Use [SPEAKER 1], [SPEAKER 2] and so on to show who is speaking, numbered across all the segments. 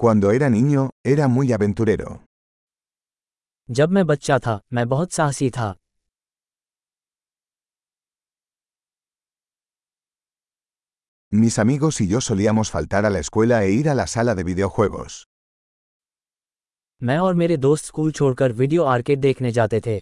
[SPEAKER 1] Cuando era niño, era muy aventurero.
[SPEAKER 2] जब मैं बच्चा था मैं बहुत साहसी था
[SPEAKER 1] Mis amigos y yo solíamos faltar a la escuela e ir a la sala de videojuegos.
[SPEAKER 2] मैं और मेरे दोस्त स्कूल छोड़कर वीडियो आर्केड देखने जाते थे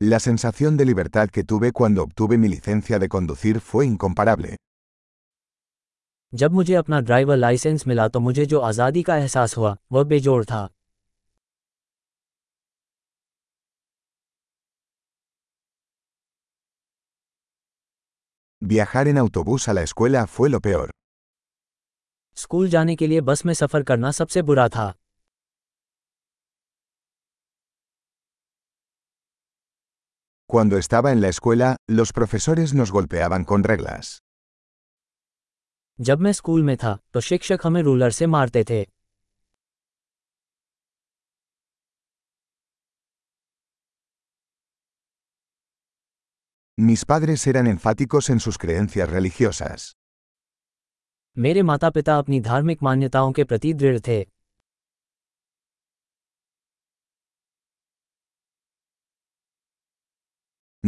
[SPEAKER 1] La sensación de libertad que tuve cuando obtuve mi licencia de conducir fue incomparable.
[SPEAKER 2] जब मुझे अपना ड्राइवर लाइसेंस मिला तो मुझे जो आज़ादी का एहसास हुआ वह बेजोड़ था
[SPEAKER 1] Viajar en autobús a la escuela fue lo peor.
[SPEAKER 2] School जाने के लिए बस में सफ़र करना सबसे बुरा था
[SPEAKER 1] Cuando estaba en la escuela, los profesores nos golpeaban con reglas.
[SPEAKER 2] जब मैं स्कूल में था तो शिक्षक हमें रूलर से मारते थे
[SPEAKER 1] Mis padres eran enfáticos en sus creencias religiosas.
[SPEAKER 2] मेरे माता पिता अपनी धार्मिक मान्यताओं के प्रति दृढ़ थे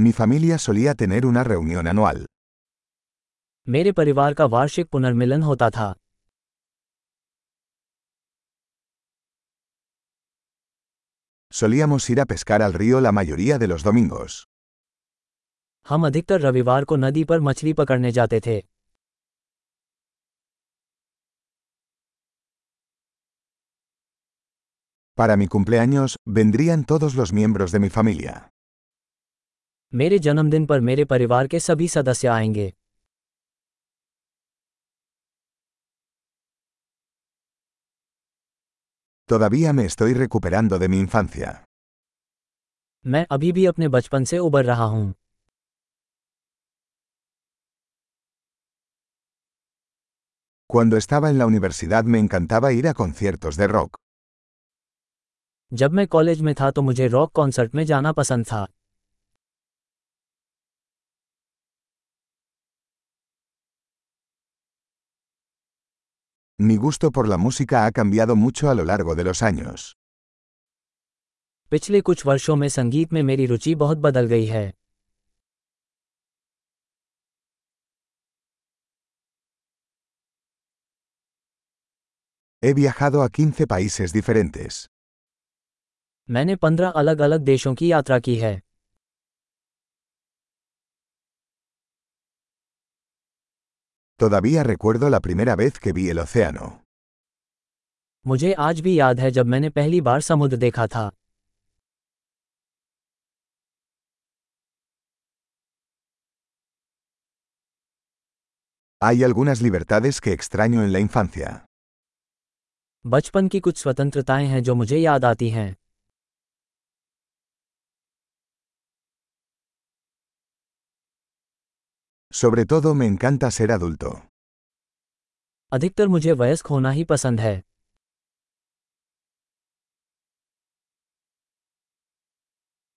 [SPEAKER 1] Mi familia solía tener una reunión anual.
[SPEAKER 2] मेरे परिवार का वार्षिक पुनर्मिलन होता था
[SPEAKER 1] Solíamos ir a pescar al río la mayoría de los domingos.
[SPEAKER 2] हम अधिकतर रविवार को नदी पर मछली पकड़ने जाते थे
[SPEAKER 1] Para mi cumpleaños, vendrían todos los miembros de mi familia.
[SPEAKER 2] मेरे जन्मदिन पर मेरे परिवार के सभी सदस्य आएँगे
[SPEAKER 1] Todavía me estoy recuperando de mi infancia.
[SPEAKER 2] मैं अभी भी अपने बचपन से उबर रहा हूँ
[SPEAKER 1] Cuando estaba en la universidad me encantaba ir a conciertos de rock.
[SPEAKER 2] जब मैं कॉलेज में था तो मुझे रॉक कॉन्सर्ट में जाना पसंद था
[SPEAKER 1] Mi gusto por la música ha cambiado mucho a lo largo de los años.
[SPEAKER 2] पिछले कुछ वर्षों में संगीत में मेरी रुचि बहुत बदल गई है
[SPEAKER 1] He viajado a 15 países diferentes.
[SPEAKER 2] मैंने पंद्रह अलग अलग देशों की यात्रा की है
[SPEAKER 1] Todavía recuerdo la primera vez que vi el océano.
[SPEAKER 2] मुझे आज भी याद है जब मैंने पहली बार समुद्र देखा था
[SPEAKER 1] Hay algunas libertades que extraño en la infancia.
[SPEAKER 2] बचपन की कुछ स्वतंत्रताएं हैं जो मुझे याद आती हैं
[SPEAKER 1] Sobre todo me encanta ser adulto.
[SPEAKER 2] अधिकतर मुझे वयस्क होना ही पसंद है